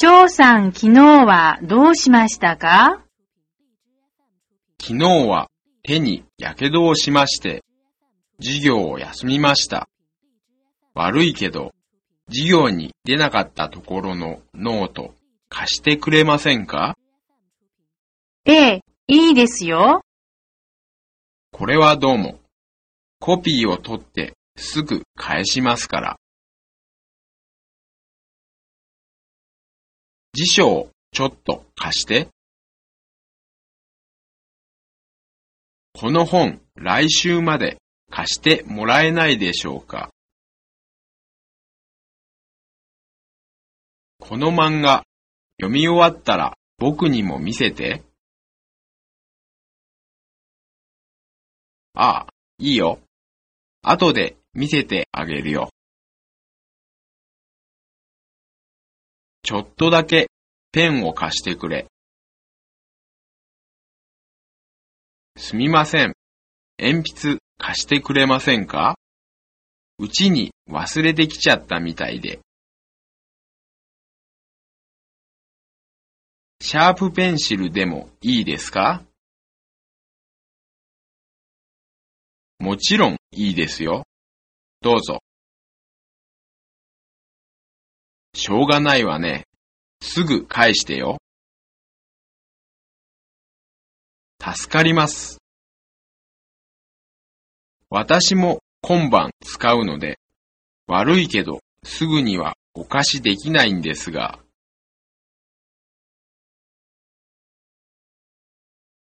張さん昨日はどうしましたか？昨日は手に火傷をしまして、授業を休みました。悪いけど、授業に出なかったところのノート貸してくれませんか？ええ、いいですよ。これはどうも。コピーを取ってすぐ返しますから。辞書をちょっと貸して。この本来週まで貸してもらえないでしょうかこの漫画読み終わったら僕にも見せて。ああ、いいよ。後で見せてあげるよ。ちょっとだけペンを貸してくれ。すみません。鉛筆貸してくれませんか？うちに忘れてきちゃったみたいで。シャープペンシルでもいいですか？もちろんいいですよ。どうぞ。しょうがないわね。すぐ返してよ。助かります。私も今晩使うので、悪いけどすぐにはお貸しできないんですが、